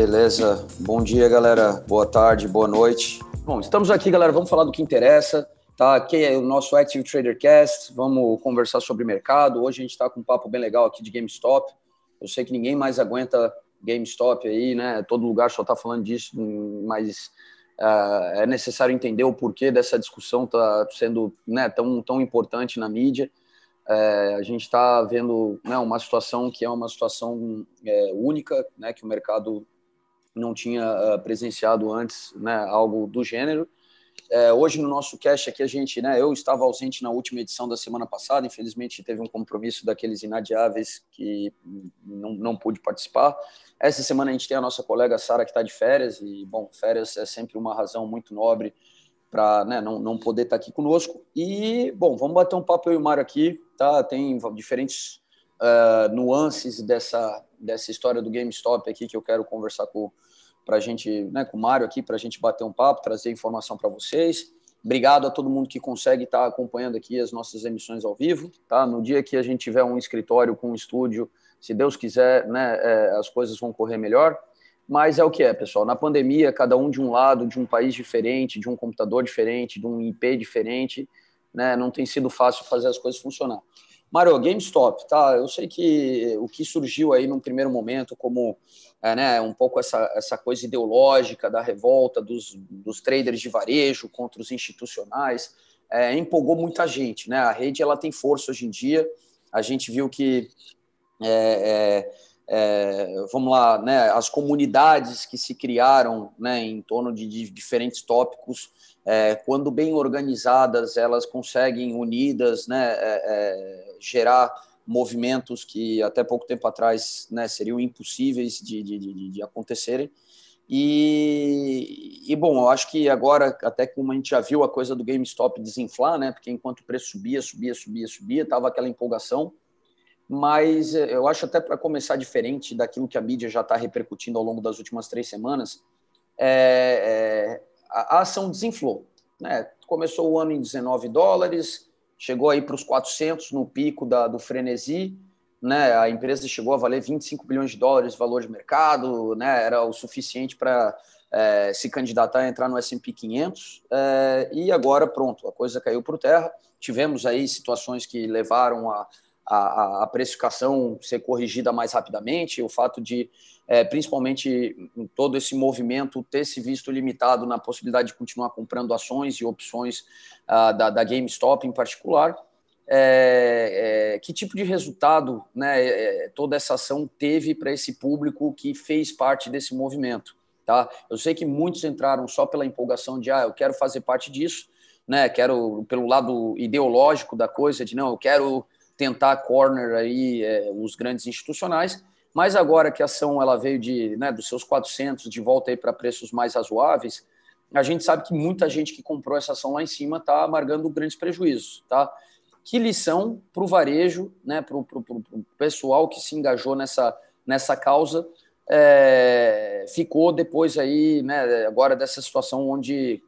Beleza. Bom dia, galera. Boa tarde, boa noite. Bom, estamos aqui, galera. Vamos falar do que interessa. Tá, aqui é o nosso Active Trader Cast. Vamos conversar sobre mercado. Hoje a gente está com um papo bem legal aqui de GameStop. Eu sei que ninguém mais aguenta GameStop aí, né? Todo lugar só está falando disso, mas uh, é necessário entender o porquê dessa discussão tá sendo né, tão, tão importante na mídia. É, a gente está vendo né, uma situação que é uma situação é, única, né, que o mercado não tinha uh, presenciado antes, né, algo do gênero. É, hoje no nosso cast aqui a gente, né, eu estava ausente na última edição da semana passada, infelizmente teve um compromisso daqueles inadiáveis que não, não pude participar. Essa semana a gente tem a nossa colega Sara que está de férias e, bom, férias é sempre uma razão muito nobre para né, não, não poder estar tá aqui conosco. E, bom, vamos bater um papo eu e o Mário aqui, tá? Tem diferentes uh, nuances dessa, dessa história do GameStop aqui que eu quero conversar com para a gente, né, com o Mário aqui, para a gente bater um papo, trazer informação para vocês. Obrigado a todo mundo que consegue estar tá acompanhando aqui as nossas emissões ao vivo, tá? No dia que a gente tiver um escritório com um estúdio, se Deus quiser, né, é, as coisas vão correr melhor. Mas é o que é, pessoal. Na pandemia, cada um de um lado, de um país diferente, de um computador diferente, de um IP diferente, né? Não tem sido fácil fazer as coisas funcionar. Mário, GameStop, tá? Eu sei que o que surgiu aí num primeiro momento como é, né, um pouco essa, essa coisa ideológica da revolta dos, dos traders de varejo contra os institucionais é, empolgou muita gente, né? A rede ela tem força hoje em dia. A gente viu que é, é vamos lá, né, as comunidades que se criaram né, em torno de, diferentes tópicos, é, quando bem organizadas, elas conseguem, unidas, né, é, é gerar movimentos que até pouco tempo atrás né, seriam impossíveis de, de, de, de acontecerem. E, e, bom, eu acho que agora, até como a gente já viu a coisa do GameStop desinflar, né? Porque enquanto o preço subia, subia, subia, subia, tava aquela empolgação mas eh, eu acho até para começar diferente daquilo que a mídia já está repercutindo ao longo das últimas três semanas, é, é, a, ação desinflou. Né? Começou o ano em 19 dólares, chegou aí para os 400 no pico da, do frenesi, né? a empresa chegou a valer 25 bilhões de dólares valor de mercado, né? era o suficiente para é, se candidatar a entrar no S&P 500, é, e agora pronto, a coisa caiu por terra, tivemos aí situações que levaram a a, a, precificação ser corrigida mais rapidamente, o fato de, é, principalmente todo esse movimento, ter se visto limitado na possibilidade de continuar comprando ações e opções uh, da, da GameStop em particular. É, é, que tipo de resultado né, é, toda essa ação teve para esse público que fez parte desse movimento? Tá? Eu sei que muitos entraram só pela empolgação de, ah, eu quero fazer parte disso, né, quero pelo lado ideológico da coisa, de não, eu quero tentar corner aí é, os grandes institucionais, mas agora que a ação ela veio de né, dos seus 400 de volta aí para preços mais razoáveis, a gente sabe que muita gente que comprou essa ação lá em cima está amargando grandes prejuízos, tá? Que lição para o varejo, né, para o pessoal que se engajou nessa, nessa causa, é, ficou depois aí, né, agora dessa situação onde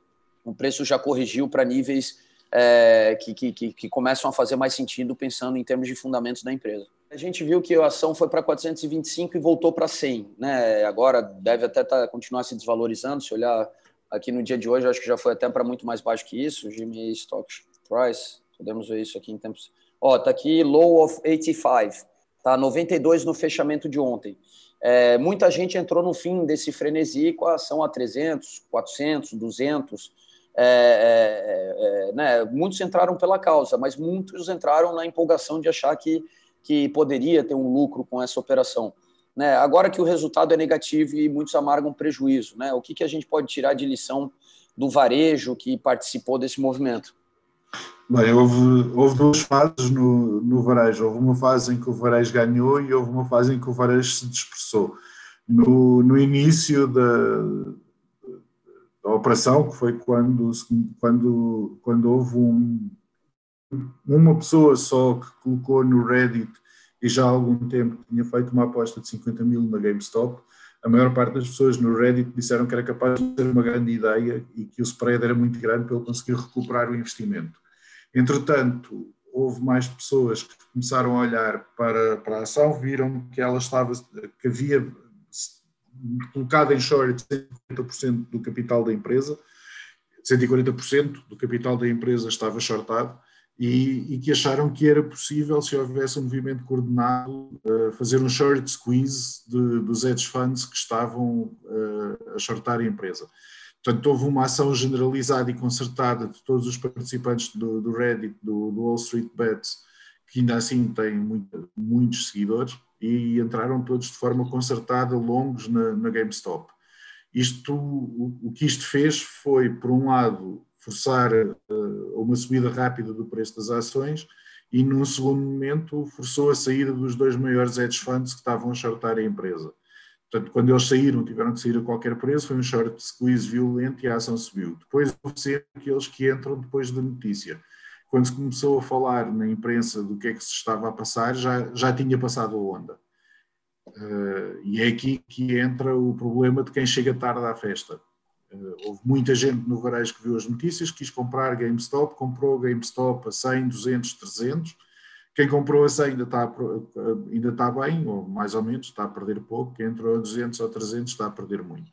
o preço já corrigiu para níveis é, que, que, que, começam a fazer mais sentido pensando em termos de fundamentos da empresa. A gente viu que a ação foi para 425 e voltou para 100. Né? Agora deve até tá, continuar se desvalorizando. Se olhar aqui no dia de hoje, acho que já foi até para muito mais baixo que isso. GMA Stock Price, podemos ver isso aqui em tempos. Ó, tá aqui low of 85, tá 92 no fechamento de ontem. É, muita gente entrou no fim desse frenesi com a ação a 300, 400, 200. É, é, é, né, muitos entraram pela causa, mas muitos entraram na empolgação de achar que, que poderia ter um lucro com essa operação. Né? Agora que o resultado é negativo e muitos amargam prejuízo, né? o que, que a gente pode tirar de lição do varejo que participou desse movimento? Bem, houve, houve duas fases no, no varejo. Houve uma fase em que o varejo ganhou e houve uma fase em que o varejo se dispersou. No, no início da, da operação, que foi quando, quando, quando houve um, uma pessoa só que colocou no Reddit e já há algum tempo tinha feito uma aposta de 50 mil na GameStop, a maior parte das pessoas no Reddit disseram que era capaz de ser uma grande ideia e que o spread era muito grande para ele conseguir recuperar o investimento. Entretanto, houve mais pessoas que começaram a olhar para, para a ação, viram que ela estava, que havia colocado em short 140% do capital da empresa, 140% do capital da empresa estava shortado, e, e, que acharam que era possível, se houvesse um movimento coordenado, uh, fazer um short squeeze de, dos hedge funds que estavam uh, a shortar a empresa. Portanto, houve uma ação generalizada e concertada de todos os participantes do, do Reddit, do, do, Wall Street Bets, que ainda assim têm muito, muitos seguidores, e entraram todos de forma concertada, longos na, na GameStop. Isto, o, o que isto fez foi, por um lado, forçar uh, uma subida rápida do preço das ações e, num segundo momento, forçou a saída dos dois maiores hedge funds que estavam a shortar a empresa. Portanto, quando eles saíram, tiveram que sair a qualquer preço, foi um short squeeze violento e a ação subiu. Depois houve sempre aqueles que entram depois da notícia. Quando se começou a falar na imprensa do que é que se estava a passar, já, já tinha passado a onda. Uh, e é aqui que entra o problema de quem chega tarde à festa. Uh, houve muita gente no varejo que viu as notícias, quis comprar GameStop, comprou GameStop a 100, 200, 300. Quem comprou a 100 ainda está, ainda está bem, ou mais ou menos, está a perder pouco. Quem entrou a 200 ou 300 está a perder muito.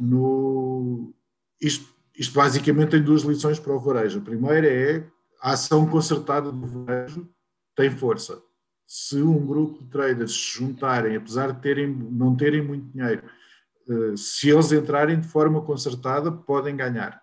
No, isto, isto basicamente tem duas lições para o varejo. A primeira é a ação concertada do varejo tem força. Se um grupo de traders se juntarem, apesar de terem, não terem muito dinheiro, eh, se eles entrarem de forma concertada, podem ganhar.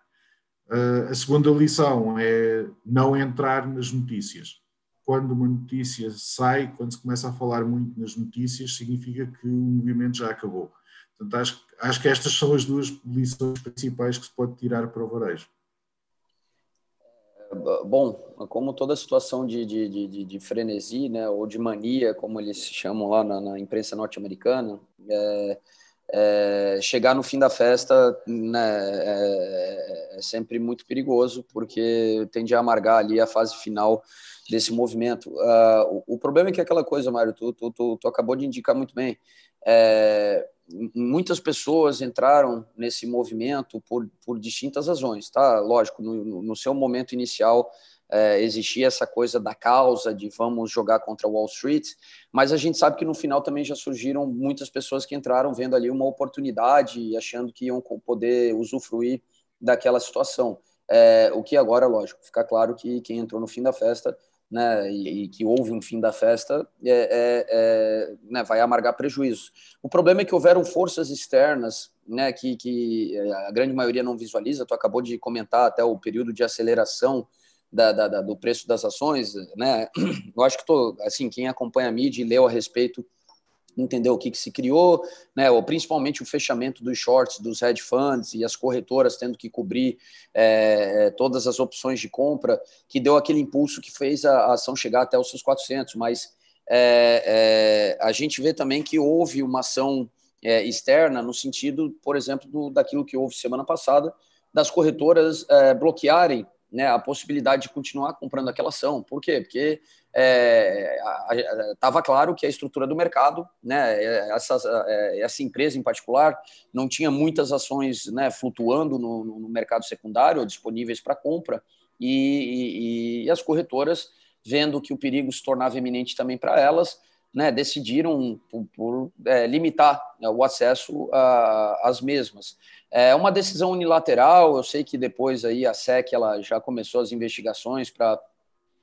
Eh, a segunda lição é não entrar nas notícias. Quando uma notícia sai, quando se começa a falar muito nas notícias, significa que o movimento já acabou. Portanto, acho, acho que estas são as duas lições principais que se pode tirar para o varejo. Bom, como toda situação de, de, de, de, frenesi, né, ou de mania, como eles chamam lá na, na imprensa norte-americana, é, é, chegar no fim da festa né, é, é, sempre muito perigoso, porque tende a amargar ali a fase final desse movimento. Uh, o, o, problema é que aquela coisa, Mário, tu, tu, tu, tu acabou de indicar muito bem, é, muitas pessoas entraram nesse movimento por, por distintas razões, tá? Lógico, no, no seu momento inicial, é, existia essa coisa da causa de vamos jogar contra Wall Street, mas a gente sabe que no final também já surgiram muitas pessoas que entraram vendo ali uma oportunidade e achando que iam poder usufruir daquela situação. É, o que agora, lógico, fica claro que quem entrou no fim da festa né, e, e, que houve um fim da festa, é, é, é, né, vai amargar prejuízos. O problema é que houveram forças externas né, que, que a grande maioria não visualiza. Tu acabou de comentar até o período de aceleração da, da, da, do preço das ações, né? Eu acho que tô, assim, quem acompanha a mídia e leu a respeito entendeu o que, que se criou, né? Ou principalmente o fechamento dos shorts, dos hedge funds e as corretoras tendo que cobrir é, todas as opções de compra, que deu aquele impulso que fez a, a ação chegar até os seus 400. Mas é, é, a gente vê também que houve uma ação é, externa no sentido, por exemplo, do, daquilo que houve semana passada, das corretoras é, bloquearem né, a possibilidade de continuar comprando aquela ação. Por quê? Porque estava é, claro que a estrutura do mercado, né, essa, é, essa empresa em particular, não tinha muitas ações né, flutuando no, no mercado secundário, disponíveis para compra, e, e, e, as corretoras, vendo que o perigo se tornava iminente também para elas, né, decidiram por, por é, limitar né, o acesso às mesmas. É uma decisão unilateral, eu sei que depois aí a SEC ela já começou as investigações para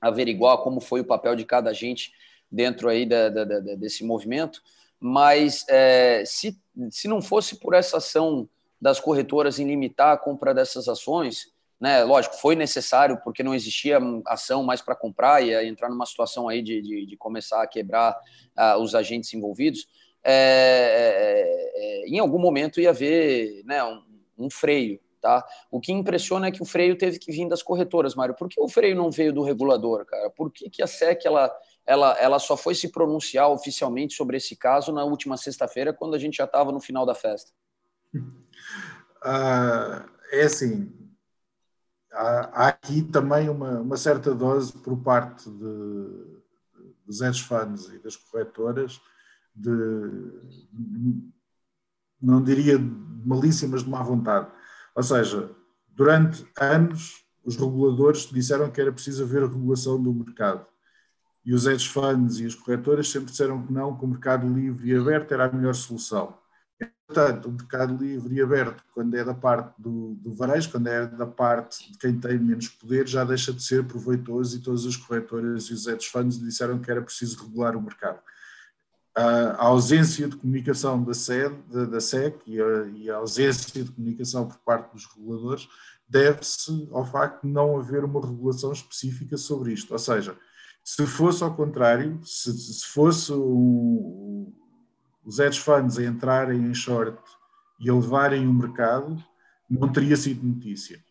averiguar como foi o papel de cada agente dentro aí da, da, da, desse movimento, mas é, se, se não fosse por essa ação das corretoras em limitar a compra dessas ações, né, lógico, foi necessário porque não existia ação mais para comprar e entrar numa situação aí de, de, de começar a quebrar uh, os agentes envolvidos, é, é, é, em algum momento ia haver né, um, um freio, Tá? O que impressiona é que o freio teve que vir das corretoras, Mário. Por que o freio não veio do regulador, cara? Por que, que a SEC ela, ela, ela só foi se pronunciar oficialmente sobre esse caso na última sexta-feira, quando a gente já estava no final da festa? Uh, é assim, há, aqui também uma, uma certa dose por parte de, dos funds e das corretoras de, não diria de malícia, mas de má vontade ou seja, durante anos os reguladores disseram que era preciso haver regulação do mercado. E os hedge funds e as corretoras sempre disseram que não, que o mercado livre e aberto era a melhor solução. Portanto, o mercado livre e aberto, quando é da parte do, do varejo, quando é da parte de quem tem menos poder, já deixa de ser proveitoso e todas as corretoras e os hedge funds disseram que era preciso regular o mercado. A ausência de comunicação da, SED, da, SEC e a, e a ausência de comunicação por parte dos reguladores deve-se ao facto de não haver uma regulação específica sobre isto. Ou seja, se fosse ao contrário, se, se fosse um, os hedge funds a entrarem em short e a levarem o mercado, não teria sido notícia.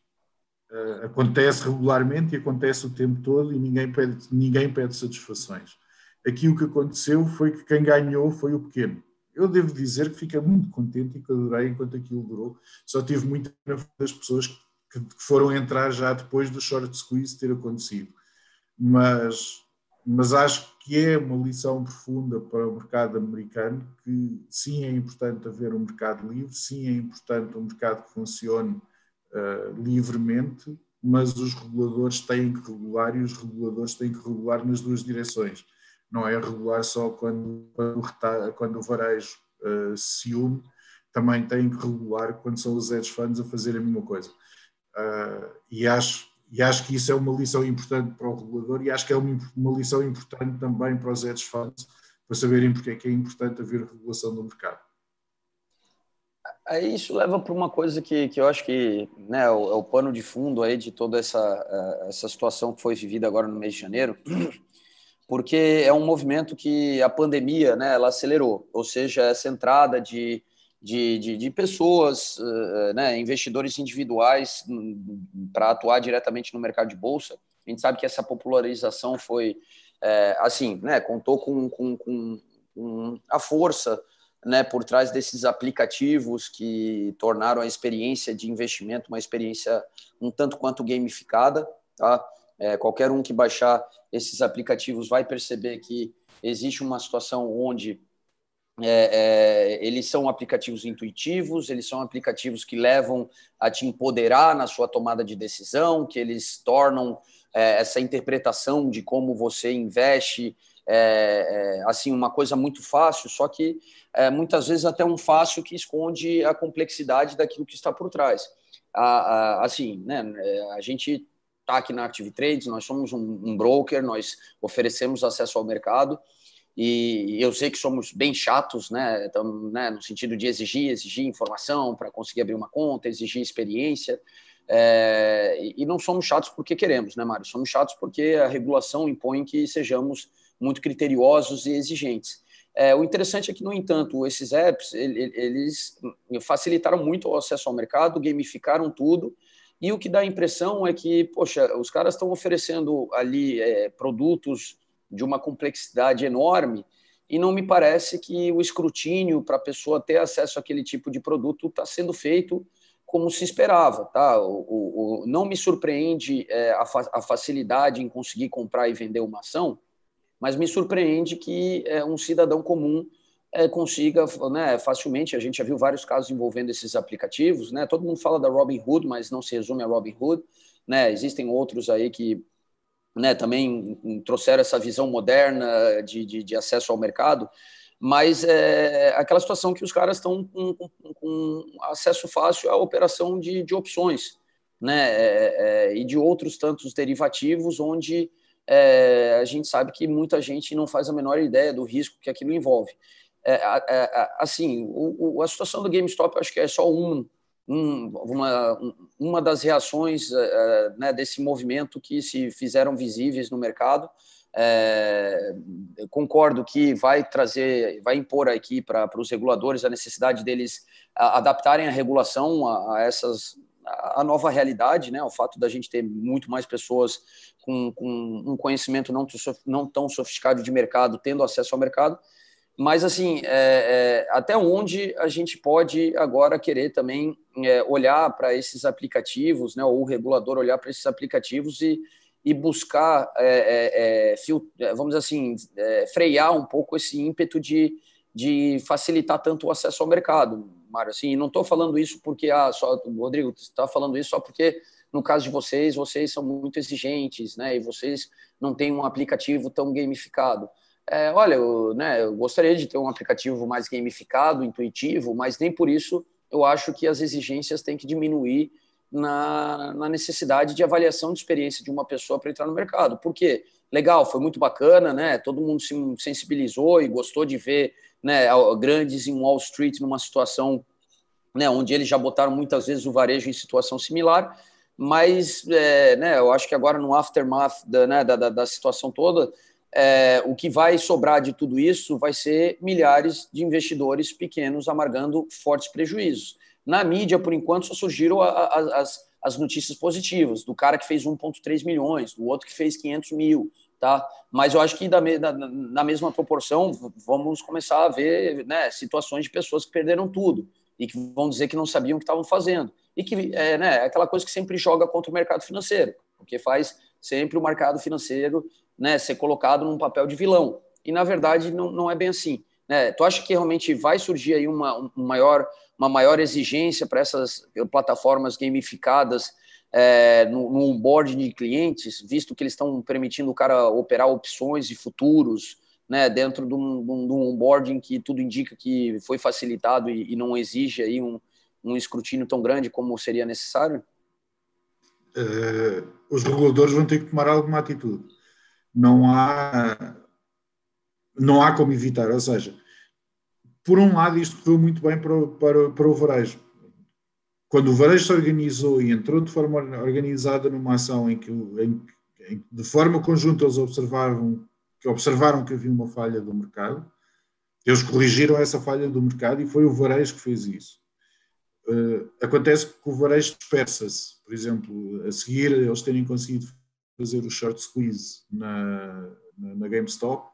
Uh, acontece regularmente e acontece o tempo todo e ninguém pede, ninguém pede satisfações. Aqui o que aconteceu foi que quem ganhou foi o pequeno. Eu devo dizer que fiquei muito contente e que adorei enquanto aquilo durou. Só tive muita das pessoas que, que foram entrar já depois do short squeeze ter acontecido. Mas mas acho que é uma lição profunda para o mercado americano que sim é importante haver um mercado livre, sim é importante um mercado que funcione uh, livremente, mas os reguladores têm que regular e os reguladores têm que regular nas duas direções. Não é regular só quando, quando, o varejo uh, se une, também têm que regular quando são os hedge funds a fazer a mesma coisa. Uh, e acho e acho que isso é uma lição importante para o regulador e acho que é uma, uma lição importante também para os hedge funds para saberem porque é que é importante haver regulação do mercado. Aí isso leva para uma coisa que, que eu acho que né, é, o, é o pano de fundo aí de toda essa, é, essa situação que foi vivida agora no mês de janeiro, porque é um movimento que a pandemia né, ela acelerou, ou seja, essa entrada de de, de, de pessoas, uh, né, investidores individuais hum, para atuar diretamente no mercado de bolsa. A gente sabe que essa popularização foi é, assim, né, contou com, com, com, com a força né, por trás desses aplicativos que tornaram a experiência de investimento uma experiência um tanto quanto gamificada. Tá? É, qualquer um que baixar esses aplicativos vai perceber que existe uma situação onde é, é, eles são aplicativos intuitivos, eles são aplicativos que levam a te empoderar na sua tomada de decisão, que eles tornam é, essa interpretação de como você investe é, é, assim uma coisa muito fácil, só que é, muitas vezes até um fácil que esconde a complexidade daquilo que está por trás. A, a, assim, né, a gente está aqui na Active Trades, nós somos um, um broker, nós oferecemos acesso ao mercado e eu sei que somos bem chatos, né? Então, né, no sentido de exigir, exigir informação para conseguir abrir uma conta, exigir experiência. É, e não somos chatos porque queremos, né, Mário? Somos chatos porque a regulação impõe que sejamos muito criteriosos e exigentes. É, o interessante é que, no entanto, esses apps eles facilitaram muito o acesso ao mercado, gamificaram tudo, e o que dá a impressão é que, poxa, os caras estão oferecendo ali é, produtos de uma complexidade enorme e não me parece que o escrutínio para a pessoa ter acesso àquele tipo de produto está sendo feito como se esperava, tá? O, o, o não me surpreende é, a, fa a, facilidade em conseguir comprar e vender uma ação, mas me surpreende que é, um cidadão comum é, consiga, né, facilmente. A gente já viu vários casos envolvendo esses aplicativos, né? Todo mundo fala da Robinhood, mas não se resume a Robinhood, né? Existem outros aí que né, também trouxeram essa visão moderna de, de, de acesso ao mercado, mas é aquela situação que os caras estão com, com, com, acesso fácil à operação de, de opções, né, é, é, e de outros tantos derivativos, onde é, a gente sabe que muita gente não faz a menor ideia do risco que aquilo envolve. É, é, assim, o, o, a situação do GameStop, acho que é só um, um, uma, uma das reações uh, né, desse movimento que se fizeram visíveis no mercado. É, concordo que vai trazer, vai impor aqui para os reguladores a necessidade deles adaptarem a regulação a, a essas a nova realidade, né, o fato da gente ter muito mais pessoas com, com um conhecimento não, não tão sofisticado de mercado tendo acesso ao mercado, mas assim, é, é, até onde a gente pode agora querer também é, olhar para esses aplicativos, né, ou o regulador olhar para esses aplicativos e, e buscar, é, é, é, vamos dizer assim, frear um pouco esse ímpeto de, de facilitar tanto o acesso ao mercado, Mário. Assim, não estou falando isso porque, ah, só, Rodrigo, está falando isso só porque no caso de vocês, vocês são muito exigentes, né, e vocês não têm um aplicativo tão gamificado. É, olha, eu, né, eu gostaria de ter um aplicativo mais gamificado, intuitivo, mas nem por isso eu acho que as exigências têm que diminuir na, na necessidade de avaliação de experiência de uma pessoa para entrar no mercado. Por quê? Legal, foi muito bacana, né? Todo mundo se sensibilizou e gostou de ver né, grandes em Wall Street numa situação né, onde eles já botaram muitas vezes o varejo em situação similar, mas é, né, eu acho que agora no aftermath da, né, da, da, situação toda, é, o que vai sobrar de tudo isso vai ser milhares de investidores pequenos amargando fortes prejuízos. Na mídia, por enquanto, só surgiram a, a, as, as notícias positivas, do cara que fez 1,3 milhões, do outro que fez 500 mil, tá? Mas eu acho que da, da, na mesma proporção vamos começar a ver né, situações de pessoas que perderam tudo e que vão dizer que não sabiam o que estavam fazendo e que é, né, é aquela coisa que sempre joga contra o mercado financeiro, porque faz sempre o mercado financeiro né, ser colocado num papel de vilão. E, na verdade, não, não é bem assim. Né? Tu acha que realmente vai surgir aí uma, um maior, uma maior exigência para essas plataformas gamificadas é, no, no onboarding de clientes, visto que eles estão permitindo o cara operar opções e futuros né, dentro de um, de um onboarding que tudo indica que foi facilitado e, e não exige aí um, um escrutínio tão grande como seria necessário? Uh, os reguladores vão ter que tomar alguma atitude. Não há, não há como evitar. Ou seja, por um lado, isto correu muito bem para, para, para o varejo. Quando o varejo se organizou e entrou de forma organizada numa ação em que, em, em, de forma conjunta, eles observavam que, observaram que havia uma falha do mercado, eles corrigiram essa falha do mercado e foi o varejo que fez isso. Uh, acontece que o varejo dispersa-se. Por exemplo, a seguir, eles terem conseguido fazer o short squeeze na, na, na, GameStop,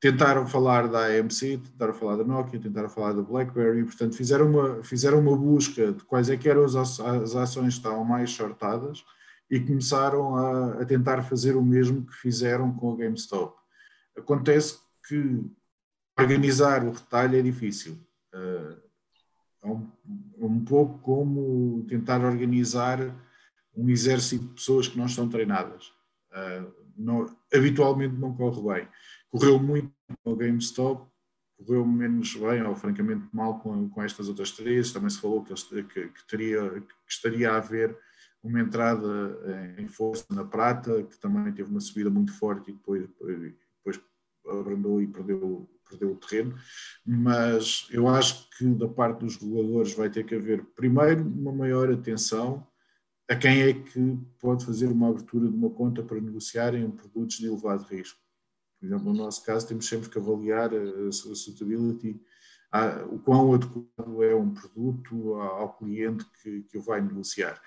tentaram falar da AMC, tentaram falar da Nokia, tentaram falar da BlackBerry, portanto, fizeram uma, fizeram uma busca de quais é que eram as, as ações que estavam mais shortadas e começaram a, a tentar fazer o mesmo que fizeram com a GameStop. Acontece que organizar o retalho é difícil. Uh, é um, um pouco como tentar organizar um exército de pessoas que não estão treinadas. Uh, não, habitualmente não corre bem. Correu muito com o GameStop, correu menos bem, ou francamente mal com, com estas outras três. Também se falou que, que, que, teria, que estaria a haver uma entrada em força na prata, que também teve uma subida muito forte e depois, depois abrandou e perdeu perdeu o terreno, mas eu acho que da parte dos reguladores vai ter que haver, primeiro, uma maior atenção a quem é que pode fazer uma abertura de uma conta para negociarem produtos de elevado risco. Por exemplo, no nosso caso, temos sempre que avaliar a suitability, o quão adequado é um produto ao cliente que, que o vai negociar.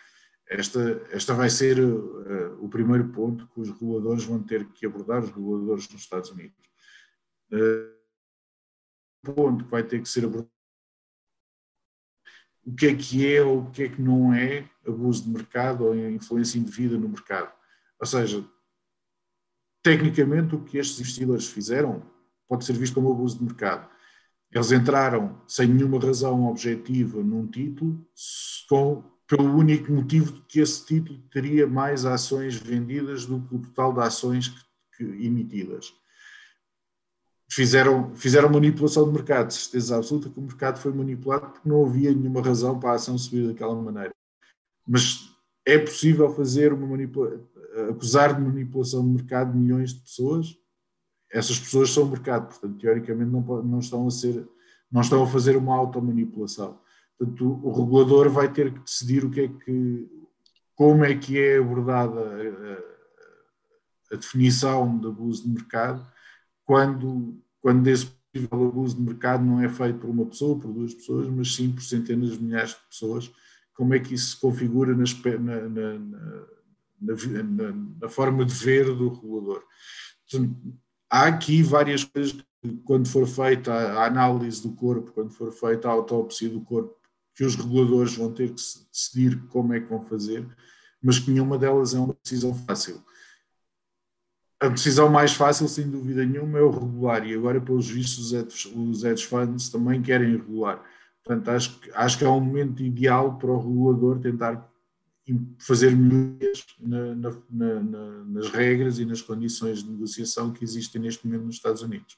Esta, esta vai ser uh, o primeiro ponto que os reguladores vão ter que abordar, os reguladores nos Estados Unidos. Uh, ponto que vai ter que ser abordado o que é que é ou o que é que não é abuso de mercado ou influência indevida no mercado. Ou seja, tecnicamente o que estes investidores fizeram pode ser visto como abuso de mercado. Eles entraram sem nenhuma razão objetiva num título, com, pelo único motivo de que esse título teria mais ações vendidas do que o total de ações que, que emitidas fizeram, fizeram manipulação de mercado, certeza absoluta que o mercado foi manipulado porque não havia nenhuma razão para a ação subir daquela maneira. Mas é possível fazer uma acusar de manipulação de mercado milhões de pessoas? Essas pessoas são o mercado, portanto, teoricamente não, não estão a ser, não estão a fazer uma automanipulação. Portanto, o regulador vai ter que decidir o que é que, como é que é abordada a, a definição de abuso de mercado quando, quando esse possível abuso de mercado não é feito por uma pessoa, por duas pessoas, mas sim por centenas de milhares de pessoas, como é que isso se configura na, na, na, na forma de ver do regulador. há aqui várias coisas que, quando for feita a análise do corpo, quando for feita a autópsia do corpo, que os reguladores vão ter que decidir como é que vão fazer, mas que nenhuma delas é uma decisão fácil a decisão mais fácil, sem dúvida nenhuma, é o regular, e agora, pelos vistos, os hedge funds também querem regular. Portanto, acho, acho que é um momento ideal para o regulador tentar fazer melhorias na, na, na, nas regras e nas condições de negociação que existem neste momento nos Estados Unidos.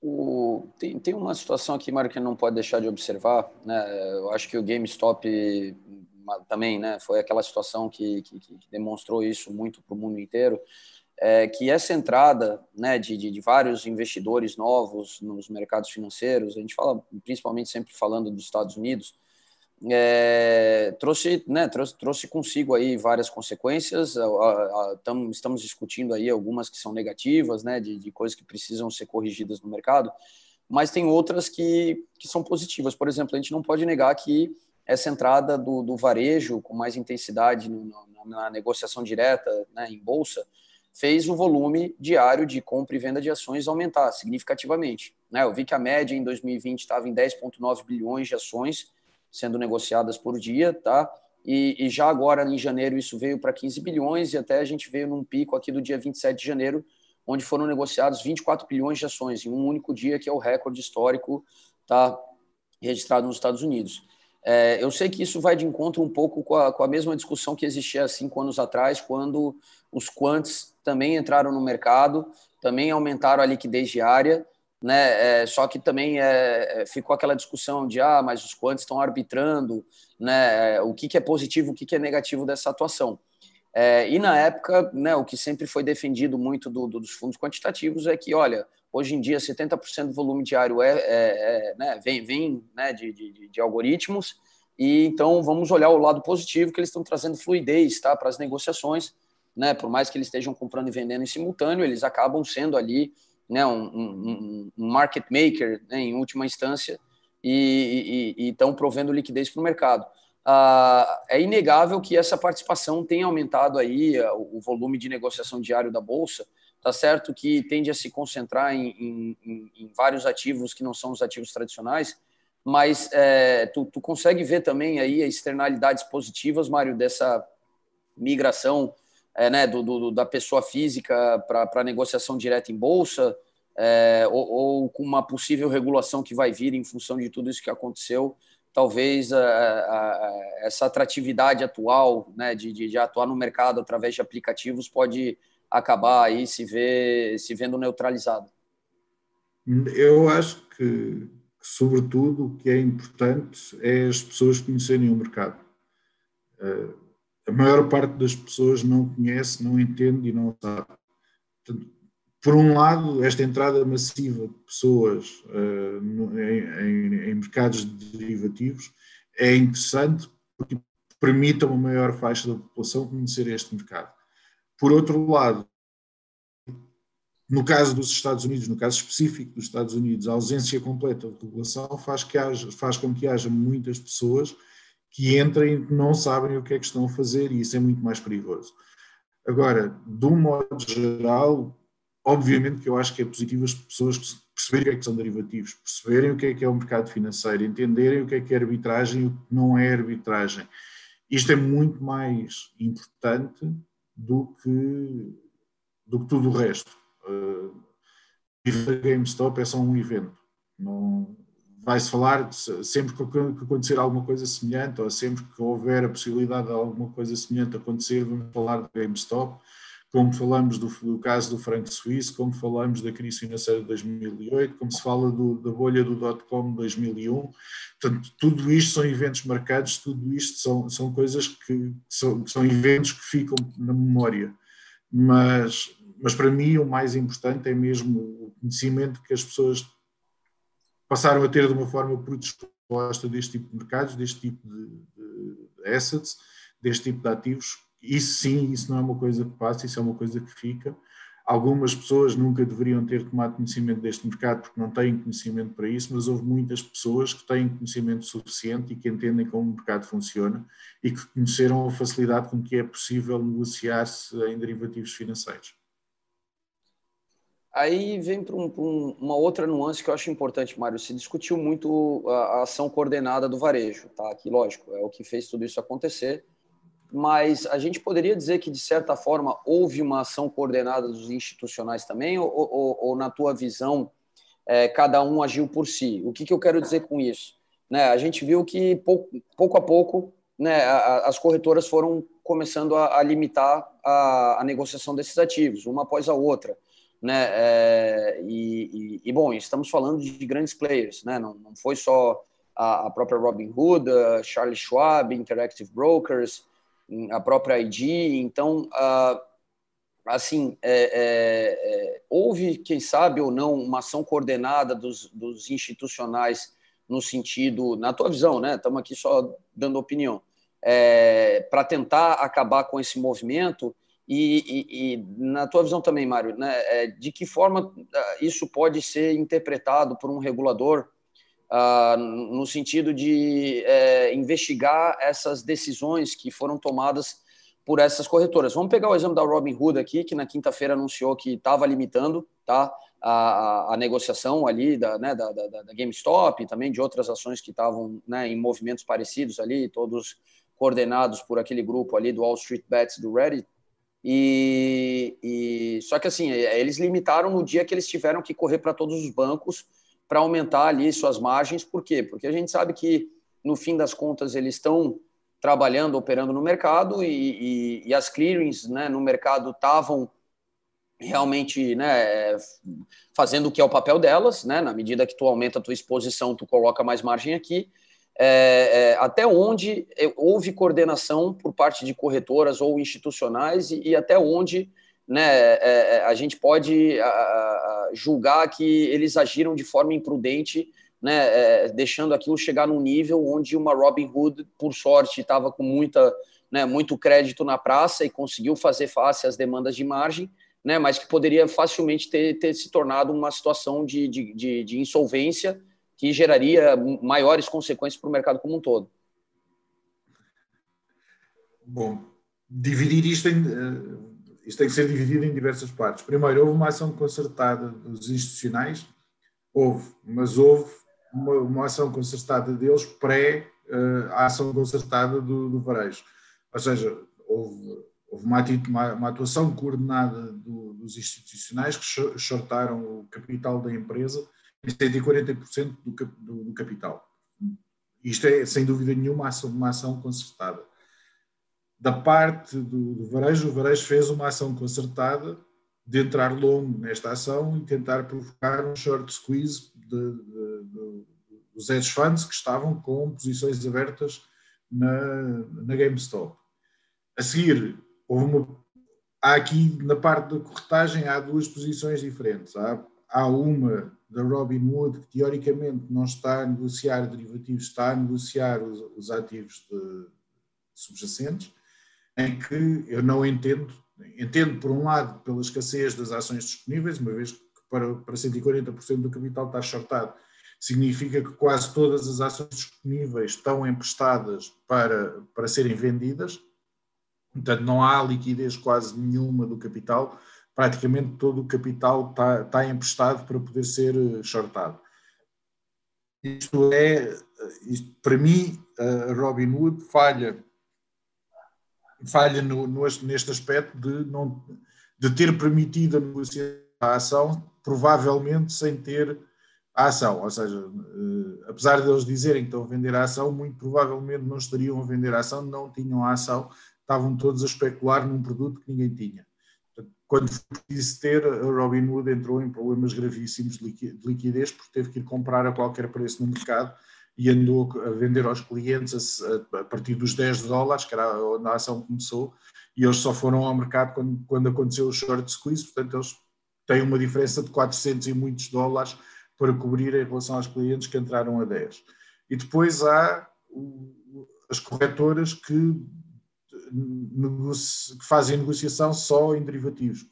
O, tem, tem uma situação aqui, Mário, que não pode deixar de observar. Né? Eu acho que o GameStop também né, foi aquela situação que, que, que demonstrou isso muito para o mundo inteiro. É, que essa entrada né, de, de, de, vários investidores novos nos mercados financeiros, a gente fala principalmente sempre falando dos Estados Unidos, é, trouxe, né, trouxe, trouxe consigo aí várias consequências. A, a, a, tam, estamos discutindo aí algumas que são negativas, né, de, de, coisas que precisam ser corrigidas no mercado, mas tem outras que, que são positivas. Por exemplo, a gente não pode negar que essa entrada do, do varejo com mais intensidade no, na, na, negociação direta né, em bolsa fez o volume diário de compra e venda de ações aumentar significativamente. Né? Eu vi que a média em 2020 estava em 10,9 bilhões de ações sendo negociadas por dia, tá? E, e já agora, em janeiro, isso veio para 15 bilhões e até a gente veio num pico aqui do dia 27 de janeiro, onde foram negociados 24 bilhões de ações em um único dia, que é o recorde histórico tá, registrado nos Estados Unidos. É, eu sei que isso vai de encontro um pouco com a, com a mesma discussão que existia há cinco anos atrás, quando os quants também entraram no mercado, também aumentaram a liquidez diária, né? É, só que também é, é, ficou aquela discussão de ah, mas os quantos estão arbitrando, né? É, o que, que é positivo, o que, que é negativo dessa atuação. É, e na época, né, o que sempre foi defendido muito do, do, dos fundos quantitativos é que, olha, hoje em dia 70% do volume diário é, é, é né, vem, vem né, de, de, de, algoritmos, e então vamos olhar o lado positivo que eles estão trazendo fluidez tá, para as negociações, né, por mais que eles estejam comprando e vendendo em simultâneo, eles acabam sendo ali né, um, um, um market maker, né, em última instância, e estão provendo liquidez para o mercado. Ah, é inegável que essa participação tenha aumentado aí ah, o, volume de negociação diário da bolsa. Tá certo que tende a se concentrar em, em, em vários ativos que não são os ativos tradicionais, mas é, tu, tu consegue ver também aí externalidades positivas, Mário, dessa migração é, né, do, do, da pessoa física para negociação direta em bolsa, é, ou, ou, com uma possível regulação que vai vir em função de tudo isso que aconteceu, talvez a, a, essa atratividade atual né, de, de, de, atuar no mercado através de aplicativos pode acabar aí se, ver, se vendo neutralizado. Eu acho que, sobretudo, o que é importante é as pessoas conhecerem o mercado. Uh, a maior parte das pessoas não conhece, não entende e não sabe. Portanto, por um lado, esta entrada massiva de pessoas uh, no, em, em, mercados derivativos é interessante porque permite a uma maior faixa da população conhecer este mercado. Por outro lado, no caso dos Estados Unidos, no caso específico dos Estados Unidos, a ausência completa de regulação faz, que haja, faz com que haja muitas pessoas que entrem e não sabem o que é que estão a fazer e isso é muito mais perigoso. Agora, de um modo geral, obviamente que eu acho que é positivo as pessoas perceberem o que é que são derivativos, perceberem o que é que é o mercado financeiro, entenderem o que é que é arbitragem e o que não é arbitragem. Isto é muito mais importante do que, do que tudo o resto. Uh, GameStop é só um evento. Não, vai-se falar sempre que acontecer alguma coisa semelhante, ou sempre que houver a possibilidade de alguma coisa semelhante acontecer, vamos falar do GameStop, como falamos do, do caso do franco suíço, como falamos da crise financeira de 2008, como se fala do, da bolha do dot-com de 2001. Portanto, tudo isto são eventos marcados, tudo isto são, são coisas que são, são eventos que ficam na memória. Mas, mas para mim o mais importante é mesmo o conhecimento que as pessoas passaram a ter de uma forma predisposta deste tipo de mercados, deste tipo de, de assets, deste tipo de ativos. Isso sim, isso não é uma coisa que passa, isso é uma coisa que fica. Algumas pessoas nunca deveriam ter tomado conhecimento deste mercado porque não têm conhecimento para isso, mas houve muitas pessoas que têm conhecimento suficiente e que entendem como o mercado funciona e que conheceram a facilidade com que é possível negociar-se em derivativos financeiros. Aí vem para um, um, uma outra nuance que eu acho importante, Mário. Se discutiu muito a, a, ação coordenada do varejo, tá? Que, lógico, é o que fez tudo isso acontecer. Mas a gente poderia dizer que, de certa forma, houve uma ação coordenada dos institucionais também, ou, ou, ou na tua visão, é, cada um agiu por si? O que, que eu quero dizer com isso? Né? A gente viu que, pouco, pouco a pouco, né, as corretoras foram começando a, a limitar a, a, negociação desses ativos, uma após a outra. Né? É, e, e, e, bom, estamos falando de grandes players, né? não, não foi só a, a própria Robinhood, a Charles Schwab, Interactive Brokers, a própria ID. Então, uh, assim, é, é, é, houve, quem sabe ou não, uma ação coordenada dos, dos institucionais no sentido, na tua visão, né? Estamos aqui só dando opinião, é, para tentar acabar com esse movimento e, e, e, na tua visão também, Mário, né? É, de que forma ah, isso pode ser interpretado por um regulador Uh, no sentido de é, investigar essas decisões que foram tomadas por essas corretoras. Vamos pegar o exemplo da Robinhood aqui, que na quinta-feira anunciou que estava limitando tá, a, a, negociação ali da, né, da, da, da, GameStop e também de outras ações que estavam né, em movimentos parecidos ali, todos coordenados por aquele grupo ali do Wall Street Bets do Reddit. E, e só que assim, eles limitaram no dia que eles tiveram que correr para todos os bancos para aumentar ali suas margens. Por quê? Porque a gente sabe que, no fim das contas, eles estão trabalhando, operando no mercado e, e, e as clearings né, no mercado estavam realmente né, fazendo o que é o papel delas, né, na medida que tu aumenta a tua exposição, tu coloca mais margem aqui, é, é, até onde houve coordenação por parte de corretoras ou institucionais e, e até onde né, é, é, a gente pode a, a, julgar que eles agiram de forma imprudente, né, é, deixando aquilo chegar num nível onde uma Robin Hood, por sorte, estava com muita, né, muito crédito na praça e conseguiu fazer face às demandas de margem, né, mas que poderia facilmente ter, ter se tornado uma situação de, de, de, de insolvência que geraria maiores consequências para o mercado como um todo. Bom, dividir isto em eh, isto tem que ser dividido em diversas partes. Primeiro, houve uma ação concertada dos institucionais, houve, mas houve uma, uma ação concertada deles pré uh, a ação concertada do, do varejo. Ou seja, houve, houve uma, uma, uma, atuação coordenada do, dos institucionais que shortaram o capital da empresa em 140% do, do, do capital. Isto é, sem dúvida nenhuma, uma ação, concertada da parte do, do varejo, o varejo fez uma ação concertada de entrar longo nesta ação e tentar provocar um short squeeze de, de, de, dos hedge funds que estavam com posições abertas na, na GameStop. A seguir, uma, há aqui na parte da corretagem há duas posições diferentes. Há, há uma da Robinhood que teoricamente não está a negociar derivativos, está a negociar os, os ativos subjacentes em que eu não entendo, entendo por um lado pela escassez das ações disponíveis, uma vez que para, para 140% do capital está shortado, significa que quase todas as ações disponíveis estão emprestadas para, para serem vendidas, portanto não há liquidez quase nenhuma do capital, praticamente todo o capital está, está emprestado para poder ser eh, shortado. Isto é, isto, para mim, a Robinhood falha falha no, no, neste aspecto de, não, de ter permitido a negociação a ação, provavelmente sem ter a ação. Ou seja, eh, apesar de eles dizerem que estão a vender a ação, muito provavelmente não estariam a vender a ação, não tinham a ação, estavam todos a especular num produto que ninguém tinha. Quando foi preciso ter, a Robinhood entrou em problemas gravíssimos de liquidez porque teve que ir comprar a qualquer preço no mercado e andou a vender aos clientes a, a, partir dos 10 dólares, que era onde a ação começou, e eles só foram ao mercado quando, quando aconteceu o short squeeze, portanto eles têm uma diferença de 400 e muitos dólares para cobrir em relação aos clientes que entraram a 10. E depois há as corretoras que, que fazem negociação só em derivativos,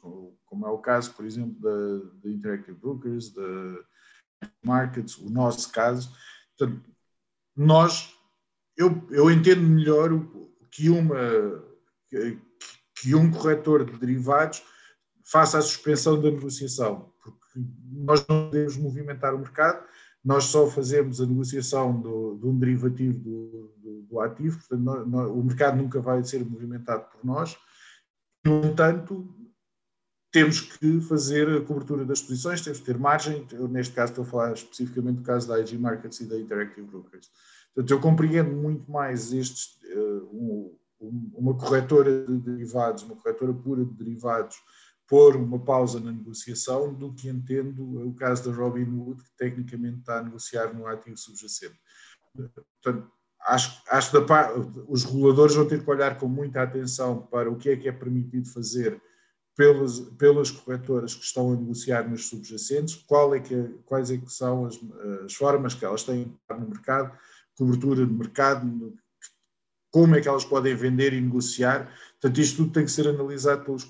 como é o caso, por exemplo, da, da Interactive Brokers, da Markets, o nosso caso. Portanto, nós, eu, eu entendo melhor que, uma, que, que um corretor de derivados faça a suspensão da negociação, porque nós não podemos movimentar o mercado, nós só fazemos a negociação do, de um derivativo do, do, do ativo, portanto, o mercado nunca vai ser movimentado por nós. No entanto, temos que fazer a cobertura das posições, temos que ter margem. Eu, neste caso, estou a falar especificamente do caso da IG Markets e da Interactive Brokers. Portanto, eu compreendo muito mais estes, uh, um, uma corretora de derivados, uma corretora pura de derivados, pôr uma pausa na negociação do que entendo o caso da Robinhood, que tecnicamente está a negociar no ativo subjacente. Portanto, acho, acho que os reguladores vão ter que olhar com muita atenção para o que é que é permitido fazer pelas, pelas corretoras que estão a negociar nos subjacentes, qual é que, é, quais é que são as, as formas que elas têm no mercado, cobertura de mercado, como é que elas podem vender e negociar. Portanto, isto tudo tem que ser analisado pelos,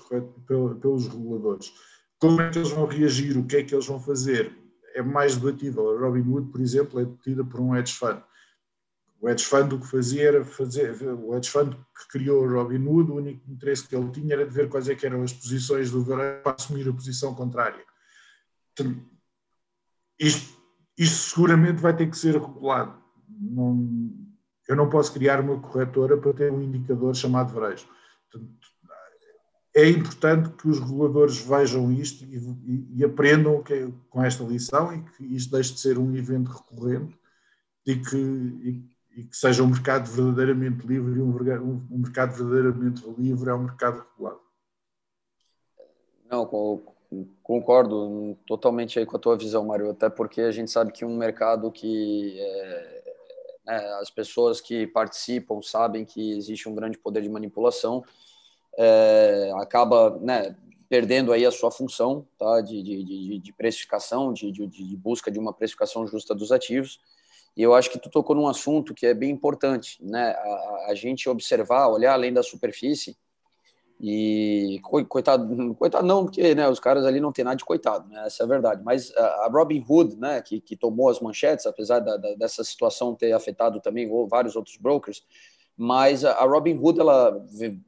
pelos, pelos reguladores. Como é que eles vão reagir, o que é que eles vão fazer, é mais debatível. A Robinhood, por exemplo, é detida por um hedge fund. O hedge fund o que fazia fazer, o hedge fund que criou o Robinhood, o único interesse que ele tinha era de ver quais é eram as posições do varejo para assumir a posição contrária. Portanto, isto, isto seguramente vai ter que ser regulado. Não, eu não posso criar uma corretora para ter um indicador chamado varejo. Portanto, é importante que os reguladores vejam isto e, e, e aprendam que, com esta lição e que isto deixe de ser um evento recorrente e que, e, e que seja um mercado verdadeiramente livre e um, um, mercado verdadeiramente livre é um mercado regulado. Não, concordo totalmente aí com a tua visão, Mário, até porque a gente sabe que um mercado que é, é, as pessoas que participam sabem que existe um grande poder de manipulação, é, acaba né, perdendo aí a sua função tá, de, de, de, de precificação, de, de busca de uma precificação justa dos ativos, e eu acho que tu tocou num assunto que é bem importante, né? A, a gente observar, olhar além da superfície e coitado, coitado não, porque né, os caras ali não tem nada de coitado, né? Essa é a verdade. Mas a Robin Hood, né, que, que tomou as manchetes, apesar da, da, dessa situação ter afetado também vários outros brokers, mas a Robin Hood ela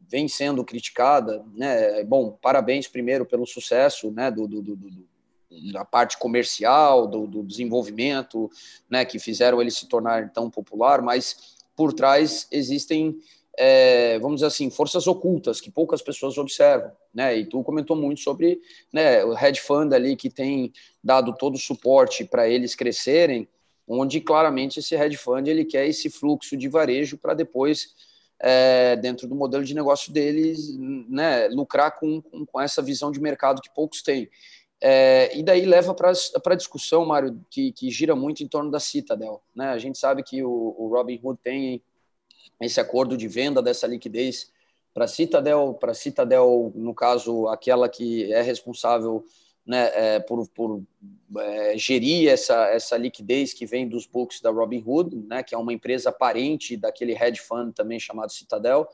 vem sendo criticada, né? Bom, parabéns primeiro pelo sucesso, né, do, do, do, do da parte comercial, do, do, desenvolvimento, né, que fizeram ele se tornar tão popular, mas por trás existem, é, vamos dizer assim, forças ocultas que poucas pessoas observam, né, e tu comentou muito sobre né, o hedge fund ali que tem dado todo o suporte para eles crescerem, onde claramente esse hedge fund ele quer esse fluxo de varejo para depois é, dentro do modelo de negócio deles, né, lucrar com, com, com essa visão de mercado que poucos têm. É, e daí leva para a discussão, Mário, que, que, gira muito em torno da Citadel. Né? A gente sabe que o, o Robinhood tem esse acordo de venda dessa liquidez para a Citadel, para Citadel, no caso, aquela que é responsável né, é, por, por é, gerir essa, essa liquidez que vem dos books da Robinhood, né, que é uma empresa parente daquele hedge fund também chamado Citadel.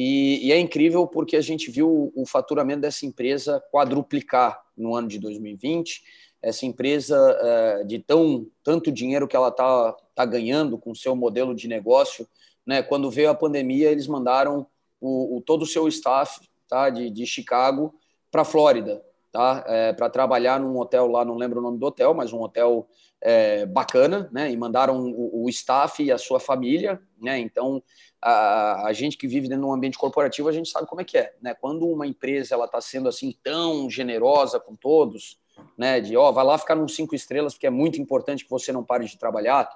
E, e, é incrível porque a gente viu o faturamento dessa empresa quadruplicar no ano de 2020. Essa empresa, é, de tão tanto dinheiro que ela está tá ganhando com seu modelo de negócio, né? quando veio a pandemia, eles mandaram o, o todo o seu staff tá? de, de Chicago para a Flórida, tá? É, para trabalhar num hotel lá, não lembro o nome do hotel, mas um hotel é, bacana, né? E mandaram o, o, staff e a sua família, né? Então a, a, gente que vive dentro de um ambiente corporativo, a gente sabe como é que é, né? Quando uma empresa ela está sendo assim tão generosa com todos, né? De ó, vai lá ficar nos cinco estrelas porque é muito importante que você não pare de trabalhar.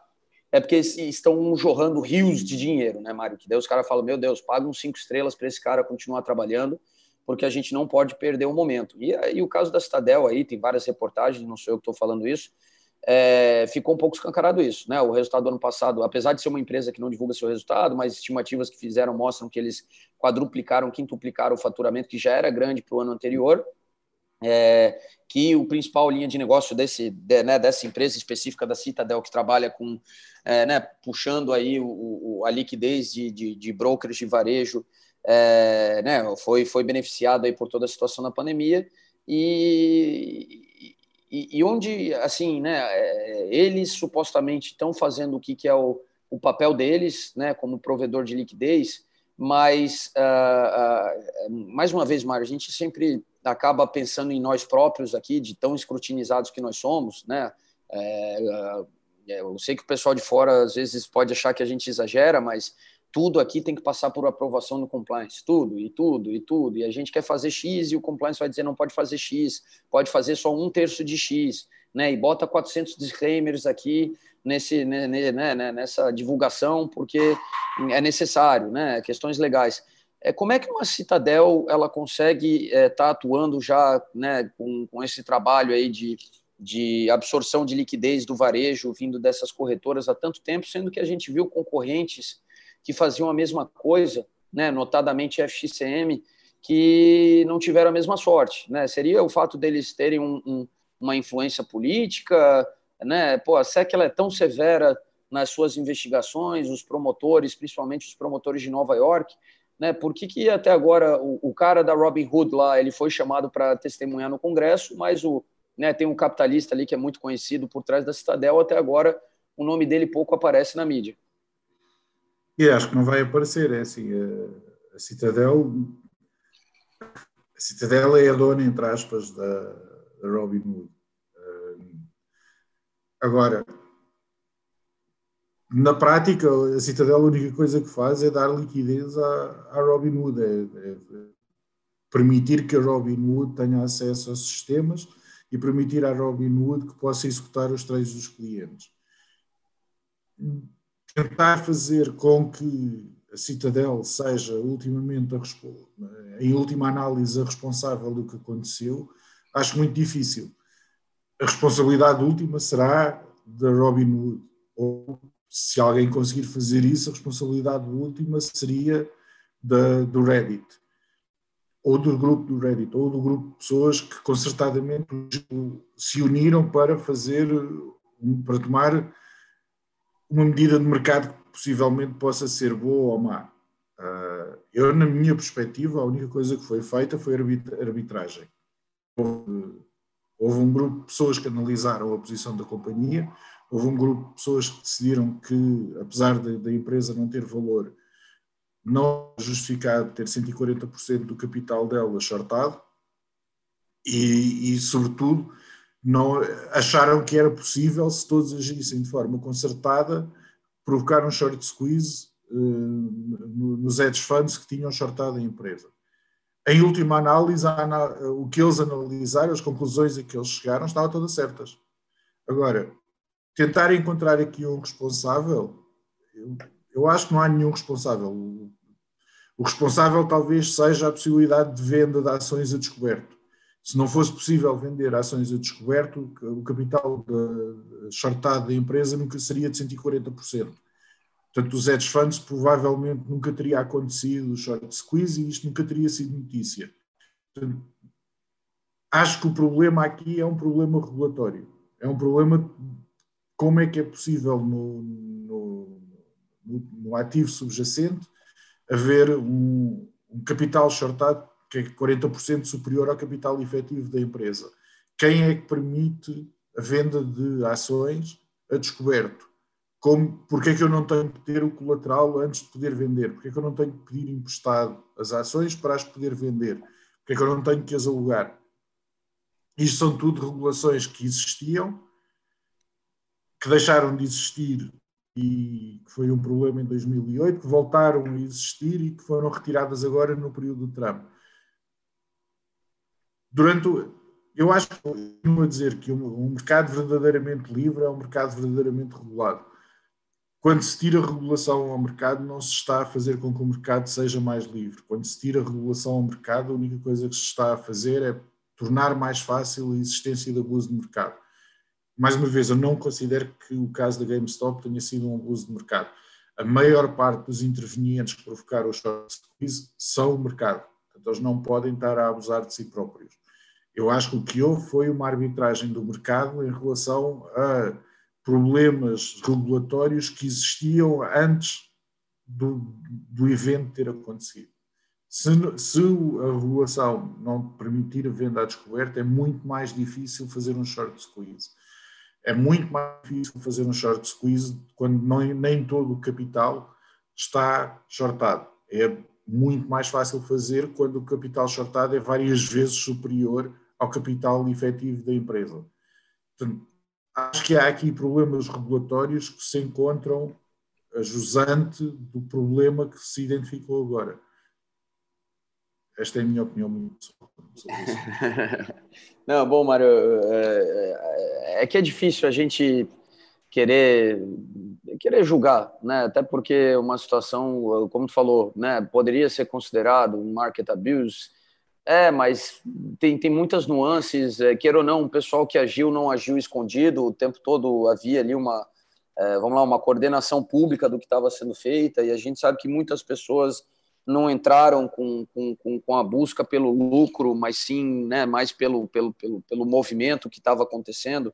É porque estão jorrando rios de dinheiro, né, Mário? Que daí os caras falam, meu Deus, paga uns cinco estrelas para esse cara continuar trabalhando, porque a gente não pode perder o momento. E aí o caso da Citadel aí, tem várias reportagens, não sou eu que estou falando isso, é, ficou um pouco escancarado isso. Né? O resultado do ano passado, apesar de ser uma empresa que não divulga seu resultado, mas estimativas que fizeram mostram que eles quadruplicaram, quintuplicaram o faturamento, que já era grande para o ano anterior. É, que o principal linha de negócio desse, de, né, dessa empresa específica da Citadel, que trabalha com, é, né, puxando aí o, o, a liquidez de, de, de brokers de varejo, é, né, foi, foi beneficiado aí por toda a situação da pandemia, e, e, e, onde, assim, né, é, eles supostamente estão fazendo o que, que é o, o papel deles, né, como provedor de liquidez, mas, uh, uh, mais uma vez, Mário, a gente sempre acaba pensando em nós próprios aqui, de tão escrutinizados que nós somos, né, é, uh, eu sei que o pessoal de fora às vezes pode achar que a gente exagera, mas tudo aqui tem que passar por aprovação no compliance, tudo, e tudo, e tudo. E a gente quer fazer X e o compliance vai dizer não pode fazer X, pode fazer só um terço de X, né? E bota 400 disclaimers aqui nesse, né, né, né, nessa divulgação porque é necessário, né? Questões legais. É, como é que uma Citadel ela consegue estar é, tá atuando já né, com, com esse trabalho aí de, de absorção de liquidez do varejo vindo dessas corretoras há tanto tempo, sendo que a gente viu concorrentes que faziam a mesma coisa, né, notadamente FXCM, que não tiveram a mesma sorte. Né? Seria o fato deles terem um, um, uma influência política, né? Pô, a SEC ela é tão severa nas suas investigações, os promotores, principalmente os promotores de Nova York, né? Por que, que até agora o, o cara da Robin Hood lá ele foi chamado para testemunhar no Congresso, mas o né, tem um capitalista ali que é muito conhecido por trás da Citadel, até agora o nome dele pouco aparece na mídia. E acho que não vai aparecer, é assim, a, a Citadel a Citadel é a dona, entre aspas, da, da Robin Hood. Agora, na prática, a Citadel a única coisa que faz é dar liquidez à, à Robin Hood, é, é permitir que a Robin Hood tenha acesso aos sistemas e permitir à Robin Hood que possa executar os trades dos clientes tentar fazer com que a Citadel seja ultimamente, a, em última análise, a responsável do que aconteceu, acho muito difícil. A responsabilidade última será da Robin Hood, ou se alguém conseguir fazer isso, a responsabilidade última seria da, do Reddit, ou do grupo do Reddit, ou do grupo de pessoas que concertadamente se uniram para fazer, para tomar uma medida de mercado que possivelmente possa ser boa ou má. Uh, eu, na minha perspectiva, a única coisa que foi feita foi arbitragem. Houve, houve, um grupo de pessoas que analisaram a posição da companhia, houve um grupo de pessoas que decidiram que, apesar da empresa não ter valor, não é justificado ter 140% do capital dela shortado e, e sobretudo, não acharam que era possível, se todos agissem de forma concertada, provocar um short squeeze uh, nos hedge funds que tinham shortado a empresa. Em última análise, o que eles analisaram, as conclusões a que eles chegaram, estavam todas certas. Agora, tentar encontrar aqui um responsável, eu, eu acho que não há nenhum responsável. O responsável talvez seja a possibilidade de venda de ações a descoberto se não fosse possível vender ações a descoberto, o capital de, shortado da empresa nunca seria de 140%. Portanto, os hedge funds provavelmente nunca teria acontecido o short squeeze e isto nunca teria sido notícia. Portanto, acho que o problema aqui é um problema regulatório. É um problema como é que é possível no, no, no, no ativo subjacente haver um, um capital shortado que é 40% superior ao capital efetivo da empresa. Quem é que permite a venda de ações a descoberto? Como, porque é que eu não tenho que ter o colateral antes de poder vender? Porque é que eu não tenho que pedir emprestado as ações para as poder vender? Porque é que eu não tenho que as alugar? Isto são tudo regulações que existiam, que deixaram de existir e que foi um problema em 2008, que voltaram a existir e que foram retiradas agora no período do Trump durante o, eu acho que continuo a dizer que um, um, mercado verdadeiramente livre é um mercado verdadeiramente regulado. Quando se tira regulação ao mercado, não se está a fazer com que o mercado seja mais livre. Quando se tira regulação ao mercado, a única coisa que se está a fazer é tornar mais fácil a existência de abuso de mercado. Mais uma vez, eu não considero que o caso da GameStop tenha sido um abuso de mercado. A maior parte dos intervenientes que provocaram o short squeeze são o mercado. Portanto, eles não podem estar a abusar de si próprios. Eu acho que o que houve foi uma arbitragem do mercado em relação a problemas regulatórios que existiam antes do, do evento ter acontecido. Se, se, a regulação não permitir a venda à descoberta, é muito mais difícil fazer um short squeeze. É muito mais difícil fazer um short squeeze quando não, nem todo o capital está shortado. É muito mais fácil fazer quando o capital shortado é várias vezes superior ao capital efetivo da empresa. Portanto, acho que há aqui problemas regulatórios que se encontram a jusante do problema que se identificou agora. Esta é a minha opinião muito Não, bom, Mário, é, é, é, que é difícil a gente querer querer julgar, né? Até porque uma situação, como tu falou, né, poderia ser considerado um market abuse. É, mas tem, tem muitas nuances, é, queira ou não, o pessoal que agiu não agiu escondido, o tempo todo havia ali uma, é, vamos lá, uma coordenação pública do que estava sendo feita, e a gente sabe que muitas pessoas não entraram com, com, com a busca pelo lucro, mas sim né, mais pelo, pelo, pelo, pelo movimento que estava acontecendo.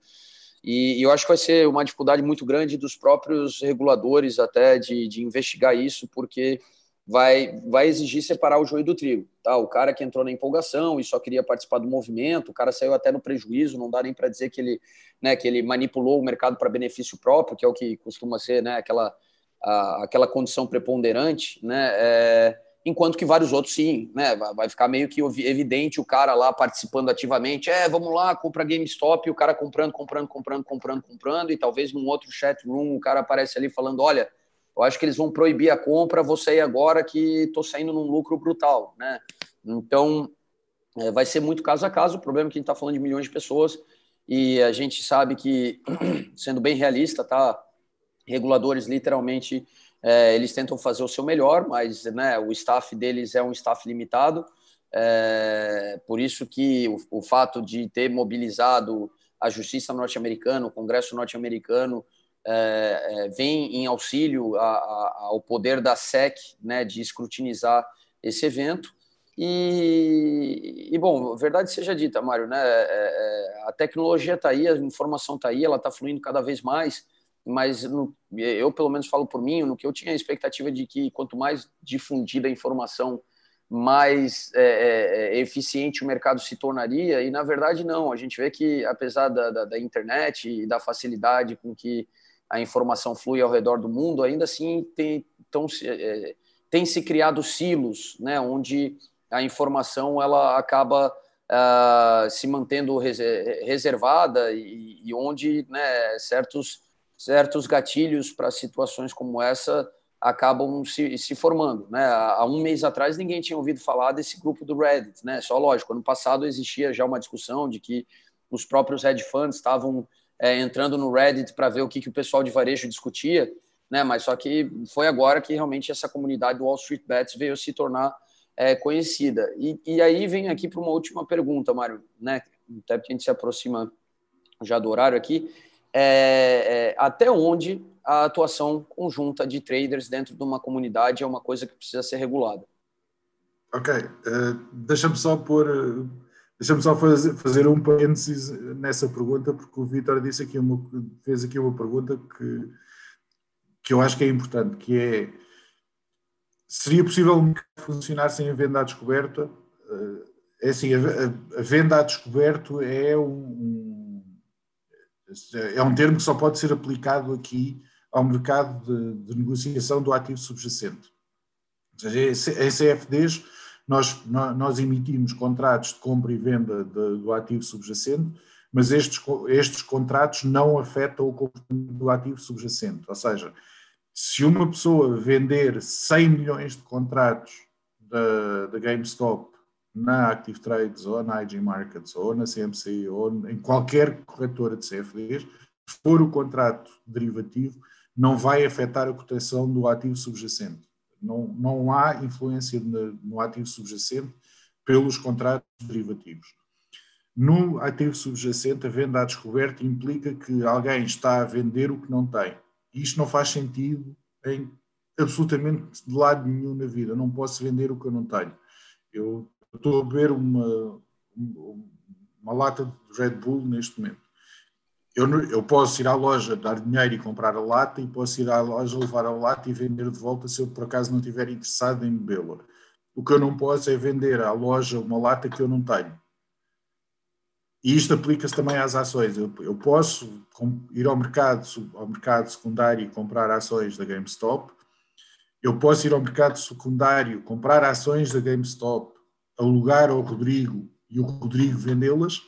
E, e, eu acho que vai ser uma dificuldade muito grande dos próprios reguladores até de, de investigar isso, porque vai, vai exigir separar o joio do trigo. Tá? O cara que entrou na empolgação e só queria participar do movimento, o cara saiu até no prejuízo, não dá nem para dizer que ele, né, que ele manipulou o mercado para benefício próprio, que é o que costuma ser né, aquela, a, aquela condição preponderante, né, é, enquanto que vários outros sim, né, vai ficar meio que evidente o cara lá participando ativamente, é, vamos lá, compra GameStop, e o cara comprando, comprando, comprando, comprando, comprando, e talvez num outro chat room o cara aparece ali falando, olha, eu acho que eles vão proibir a compra, vou sair agora que estou saindo num lucro brutal, né? Então, é, vai ser muito caso a caso. O problema é que a gente está falando de milhões de pessoas e a gente sabe que, sendo bem realista, tá? Reguladores, literalmente, é, eles tentam fazer o seu melhor, mas né, o staff deles é um staff limitado. É, por isso que o, o fato de ter mobilizado a justiça norte-americana, o Congresso norte-americano, vem em auxílio a, a, ao poder da SEC né, de escrutinizar esse evento. E, e, bom, verdade seja dita, Mário, né, é, é a tecnologia está aí, a informação está aí, ela está fluindo cada vez mais, mas no, eu, pelo menos, falo por mim, no que eu tinha a expectativa de que quanto mais difundida a informação, mais é, é, é, eficiente o mercado se tornaria, e na verdade não, a gente vê que apesar da, da, da internet e da facilidade com que a informação flui ao redor do mundo, ainda assim tem, tão, é, tem se criado silos, né, onde a informação ela acaba uh, se mantendo reservada e, e onde né, certos, certos gatilhos para situações como essa acabam se, se formando. Né? Há um mês atrás ninguém tinha ouvido falar desse grupo do Reddit, né? Só lógico, ano passado existia já uma discussão de que os próprios hedge funds estavam é, entrando no Reddit para ver o que, que o pessoal de varejo discutia, né? Mas só que foi agora que realmente essa comunidade do Wall Street Bets veio se tornar é, conhecida. E, e aí vem aqui para uma última pergunta, Mário, né? Até porque a gente se aproxima já do horário aqui. É, é, até onde a atuação conjunta de traders dentro de uma comunidade é uma coisa que precisa ser regulada? Ok, uh, deixa-me só pôr uh Deixa-me só fazer, um parênteses nessa pergunta, porque o Vitor disse aqui uma, fez aqui uma pergunta que, que eu acho que é importante, que é seria possível funcionar sem a venda à descoberta? Eh, é assim, a, a, venda à descoberto é um, é um termo que só pode ser aplicado aqui ao mercado de, de negociação do ativo subjacente. Ou seja, em CFDs nós, nós emitimos contratos de compra e venda de, do ativo subjacente, mas estes, estes contratos não afetam o comportamento do ativo subjacente. Ou seja, se uma pessoa vender 100 milhões de contratos da, GameStop na Active Trades ou na IG Markets ou na CMC ou em qualquer corretora de CFDs, se for o contrato derivativo, não vai afetar a cotação do ativo subjacente. Não, não há influência no ativo subjacente pelos contratos derivativos. No ativo subjacente, a venda à descoberta implica que alguém está a vender o que não tem. Isto não faz sentido em absolutamente de lado nenhum na vida. não posso vender o que eu não tenho. Eu estou a beber uma, uma lata de Red Bull neste momento eu, eu posso ir à loja, dar dinheiro e comprar a lata, e posso ir à loja, levar a lata e vender de volta se eu por acaso não estiver interessado em bebê-la. O que eu não posso é vender à loja uma lata que eu não tenho. E isto aplica-se também às ações. Eu, eu, posso ir ao mercado, ao mercado secundário e comprar ações da GameStop. Eu posso ir ao mercado secundário, comprar ações da GameStop, alugar ao Rodrigo e o Rodrigo vendê-las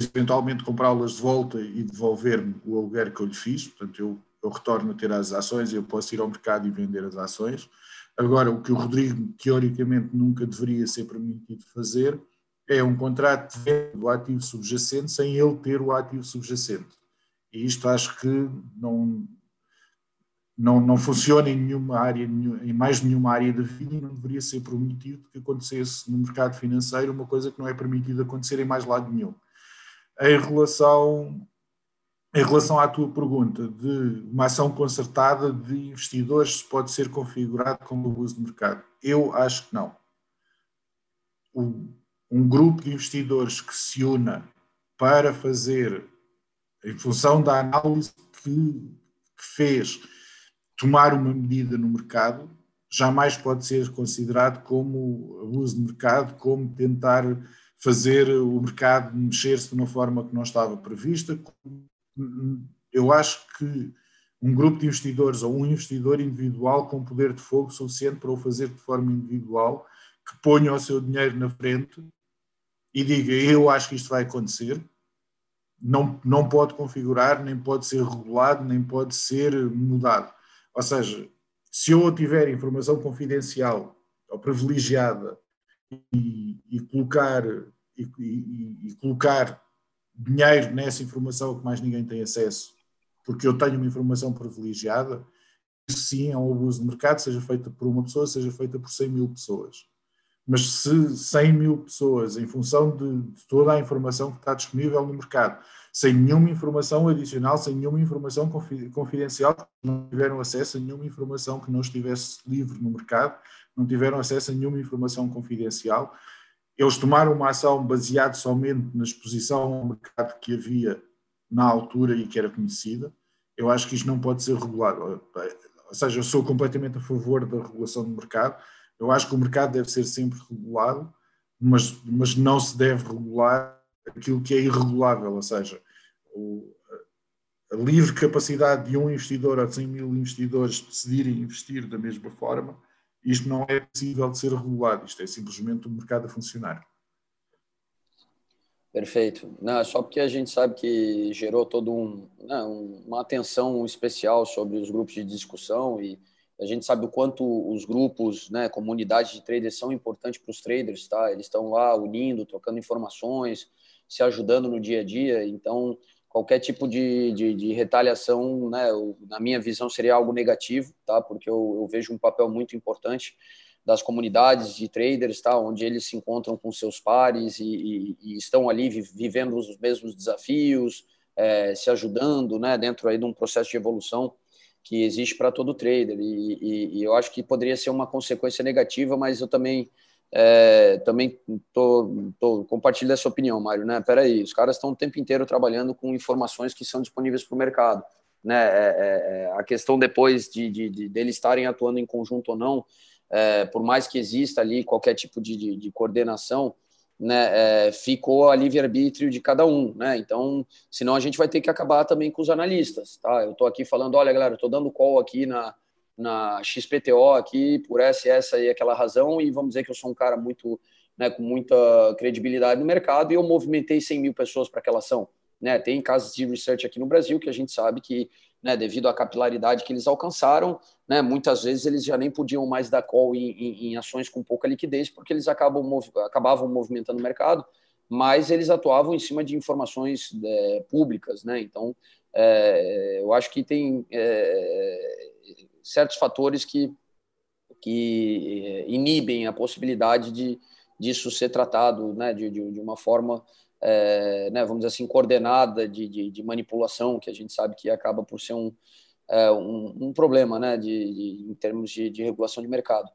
eventualmente comprá-las de volta e devolver-me o aluguer que eu lhe fiz. Portanto, eu, eu retorno a ter as ações e eu posso ir ao mercado e vender as ações. Agora, o que o Rodrigo, teoricamente, nunca deveria ser permitido fazer é um contrato de venda do ativo subjacente sem ele ter o ativo subjacente. E isto acho que não, não, não funciona em nenhuma área, em mais nenhuma área da vida e não deveria ser permitido que acontecesse no mercado financeiro uma coisa que não é permitido acontecer em mais lado nenhum. Em relação, em relação à tua pergunta de uma ação concertada de investidores pode ser configurado como abuso de mercado, eu acho que não. Um grupo de investidores que se una para fazer, em função da análise que, que fez, tomar uma medida no mercado jamais pode ser considerado como abuso de mercado, como tentar fazer o mercado mexer-se de uma forma que não estava prevista. Eu acho que um grupo de investidores ou um investidor individual com poder de fogo suficiente para o fazer de forma individual, que ponha o seu dinheiro na frente e diga eu acho que isto vai acontecer, não, não pode configurar, nem pode ser regulado, nem pode ser mudado. Ou seja, se eu tiver informação confidencial ou privilegiada e, e colocar, e, e, e, colocar dinheiro nessa informação que mais ninguém tem acesso, porque eu tenho uma informação privilegiada, isso sim é um abuso de mercado, seja feita por uma pessoa, seja feita por 100 mil pessoas. Mas se 100 mil pessoas, em função de, de toda a informação que está disponível no mercado, sem nenhuma informação adicional, sem nenhuma informação confidencial, não tiveram acesso a nenhuma informação que não estivesse livre no mercado, não tiveram acesso a nenhuma informação confidencial. Eles tomaram uma ação baseada somente na exposição ao mercado que havia na altura e que era conhecida. Eu acho que isto não pode ser regulado. Ou seja, eu sou completamente a favor da regulação do mercado. Eu acho que o mercado deve ser sempre regulado, mas, mas não se deve regular aquilo que é irregulável, ou seja, o, a livre capacidade de um investidor ou de 100 mil investidores decidirem investir da mesma forma, isto não é possível de ser regulado, isto é simplesmente o um mercado a funcionar. Perfeito. Não, só porque a gente sabe que gerou todo um, né, uma atenção especial sobre os grupos de discussão e a gente sabe o quanto os grupos, né, comunidades de traders são importantes para os traders, tá? Eles estão lá unindo, trocando informações, se ajudando no dia a dia. Então, qualquer tipo de, de, de retaliação, né, na minha visão, seria algo negativo, tá? Porque eu, eu, vejo um papel muito importante das comunidades de traders, tá? Onde eles se encontram com seus pares e, e, e estão ali vivendo os mesmos desafios, é, se ajudando, né? Dentro aí de um processo de evolução que existe para todo trader. E, e eu acho que poderia ser uma consequência negativa, mas eu também é, também tô, tô compartilho dessa opinião, Mário, né? Peraí, os caras estão o tempo inteiro trabalhando com informações que são disponíveis para o mercado, né? É, é, é, a questão depois de, de, de deles estarem atuando em conjunto ou não, é, por mais que exista ali qualquer tipo de, de, de coordenação, né, é, ficou a livre-arbítrio de cada um, né? Então, senão a gente vai ter que acabar também com os analistas, tá? Eu estou aqui falando, olha, galera, estou dando call aqui na, na XPTO aqui por essa, essa e aquela razão, e vamos dizer que eu sou um cara muito, né, com muita credibilidade no mercado, e eu movimentei 100 mil pessoas para aquela ação. Né? Tem casos de research aqui no Brasil que a gente sabe que, né, devido à capilaridade que eles alcançaram, né, muitas vezes eles já nem podiam mais dar call em, em, em ações com pouca liquidez, porque eles acabam, acabavam movimentando o mercado, mas eles atuavam em cima de informações é, públicas. Né? Então, é, eu acho que tem. É, certos fatores que, que eh, inibem a possibilidade de disso ser tratado né, de, de, de uma forma, é, né, vamos dizer assim, coordenada de, de, de, manipulação, que a gente sabe que acaba por ser um, é, um, um, problema né, de, em termos de, regulação de mercado.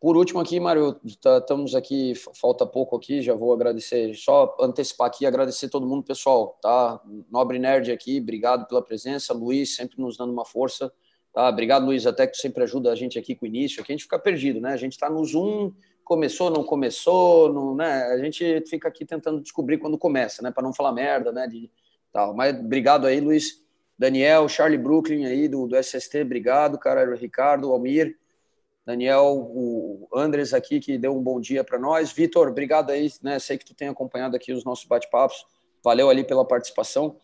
Por último aqui, Mário, tá, estamos aqui, falta pouco aqui, já vou agradecer, só antecipar aqui, agradecer todo mundo, pessoal, tá? Nobre Nerd aqui, obrigado pela presença, Luiz sempre nos dando uma força, Tá? Obrigado, Luiz, até que sempre ajuda a gente aqui com o início, aqui a gente fica perdido, né? A gente está no Zoom, começou, não começou, não, né? A gente fica aqui tentando descobrir quando começa, né? Para não falar merda, né? De, tal. Mas obrigado aí, Luiz. Daniel, Charlie Brooklyn aí do, do SST, obrigado, cara. Ricardo, Almir, Daniel, o Andres aqui que deu um bom dia para nós. Vitor, obrigado aí, né? Sei que tu tem acompanhado aqui os nossos bate-papos. Valeu ali pela participação.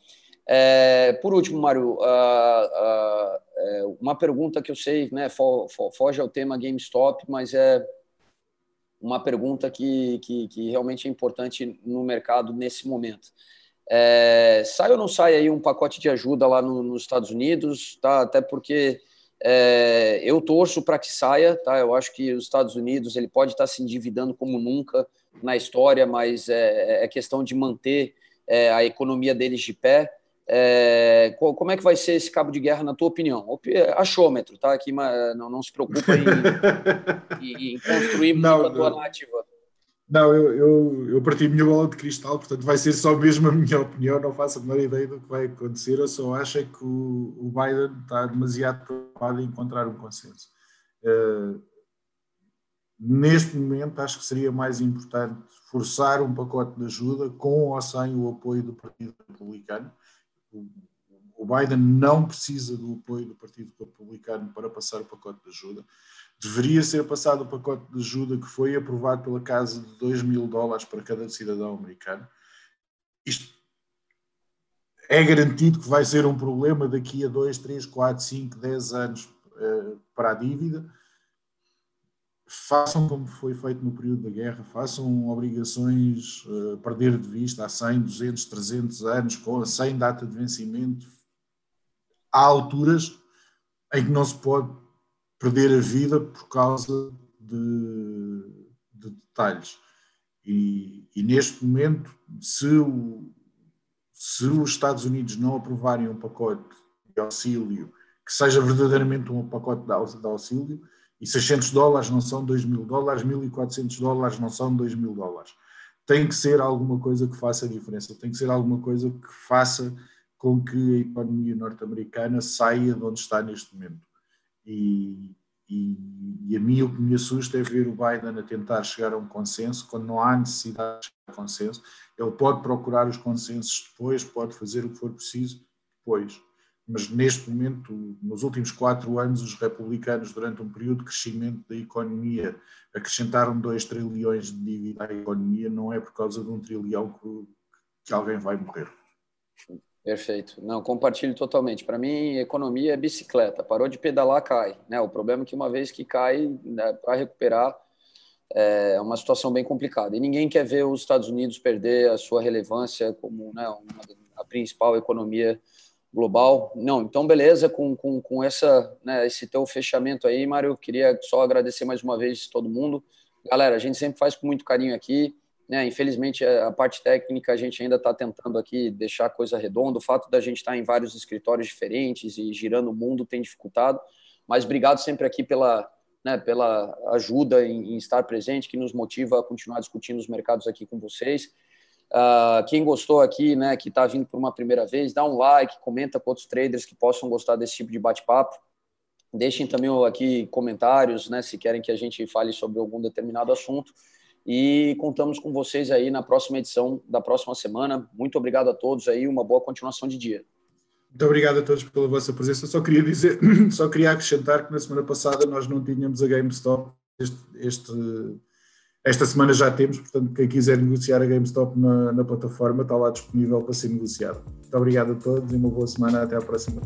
É, por último, Mário, uh, uh, uma pergunta que eu sei, né, foge ao tema GameStop, mas é uma pergunta que, que, que realmente é importante no mercado nesse momento. É, sai ou não sai aí um pacote de ajuda lá no, nos Estados Unidos, tá? Até porque é, eu torço para que saia, tá? Eu acho que os Estados Unidos ele pode estar se endividando como nunca na história, mas é, é questão de manter é, a economia deles de pé. É, como é que vai ser esse cabo de guerra, na tua opinião? Achômetro, tá? Aqui, não, não se preocupa em, em, construir não, a tua narrativa. Não, eu, eu, eu parti a minha bola de cristal, portanto vai ser só mesmo a minha opinião, não faço a menor ideia do que vai acontecer, eu só acho é que o, o Biden está demasiado preocupado em encontrar um consenso. Uh, neste momento acho que seria mais importante forçar um pacote de ajuda com ou sem o apoio do Partido Republicano, o Biden não precisa do apoio do Partido Republicano para passar o pacote de ajuda. Deveria ser passado o pacote de ajuda que foi aprovado pela Casa de 2 mil dólares para cada cidadão americano. Isto é garantido que vai ser um problema daqui a 2, 3, 4, 5, 10 anos uh, para a dívida façam como foi feito no período da guerra, façam obrigações uh, perder de vista há 100, 200, 300 anos, com, sem data de vencimento. Há alturas em que não se pode perder a vida por causa de, de detalhes. E, e, neste momento, se, o, se os Estados Unidos não aprovarem um pacote de auxílio que seja verdadeiramente um pacote de auxílio, e 600 dólares não são 2 mil dólares, 1.400 dólares não são 2 mil dólares. Tem que ser alguma coisa que faça a diferença, tem que ser alguma coisa que faça com que a economia norte-americana saia de onde está neste momento. E, e, e, a mim o que me assusta é ver o Biden a tentar chegar a um consenso quando não há necessidade de chegar a consenso. Ele pode procurar os consensos depois, pode fazer o que for preciso depois mas neste momento, nos últimos quatro anos, os republicanos, durante um período de crescimento da economia, acrescentaram 2 trilhões de dívida à economia, não é por causa de um trilhão que, que alguém vai morrer. Perfeito. Não, compartilho totalmente. Para mim, economia é bicicleta. Parou de pedalar, cai. Né? O problema é que uma vez que cai, né, para recuperar, é uma situação bem complicada. E ninguém quer ver os Estados Unidos perder a sua relevância como né, uma, a principal economia global. Não, então beleza, com, com, com essa, né, esse teu fechamento aí, Mário, queria só agradecer mais uma vez todo mundo. Galera, a gente sempre faz com muito carinho aqui, né, infelizmente a parte técnica a gente ainda está tentando aqui deixar a coisa redonda, o fato da gente estar tá em vários escritórios diferentes e girando o mundo tem dificultado, mas obrigado sempre aqui pela, né, pela ajuda em, em estar presente, que nos motiva a continuar discutindo os mercados aqui com vocês. Uh, quem gostou aqui, né, que está vindo por uma primeira vez, dá um like, comenta com outros traders que possam gostar desse tipo de bate-papo. Deixem também aqui comentários, né, se querem que a gente fale sobre algum determinado assunto. E contamos com vocês aí na próxima edição da próxima semana. Muito obrigado a todos aí, uma boa continuação de dia. Muito obrigado a todos pela vossa presença. Só queria dizer, só queria acrescentar que na semana passada nós não tínhamos a GameStop este, este esta semana já temos, portanto, quem quiser negociar a GameStop na, na plataforma está lá disponível para ser negociado. Muito obrigado a todos e uma boa semana. Até à próxima.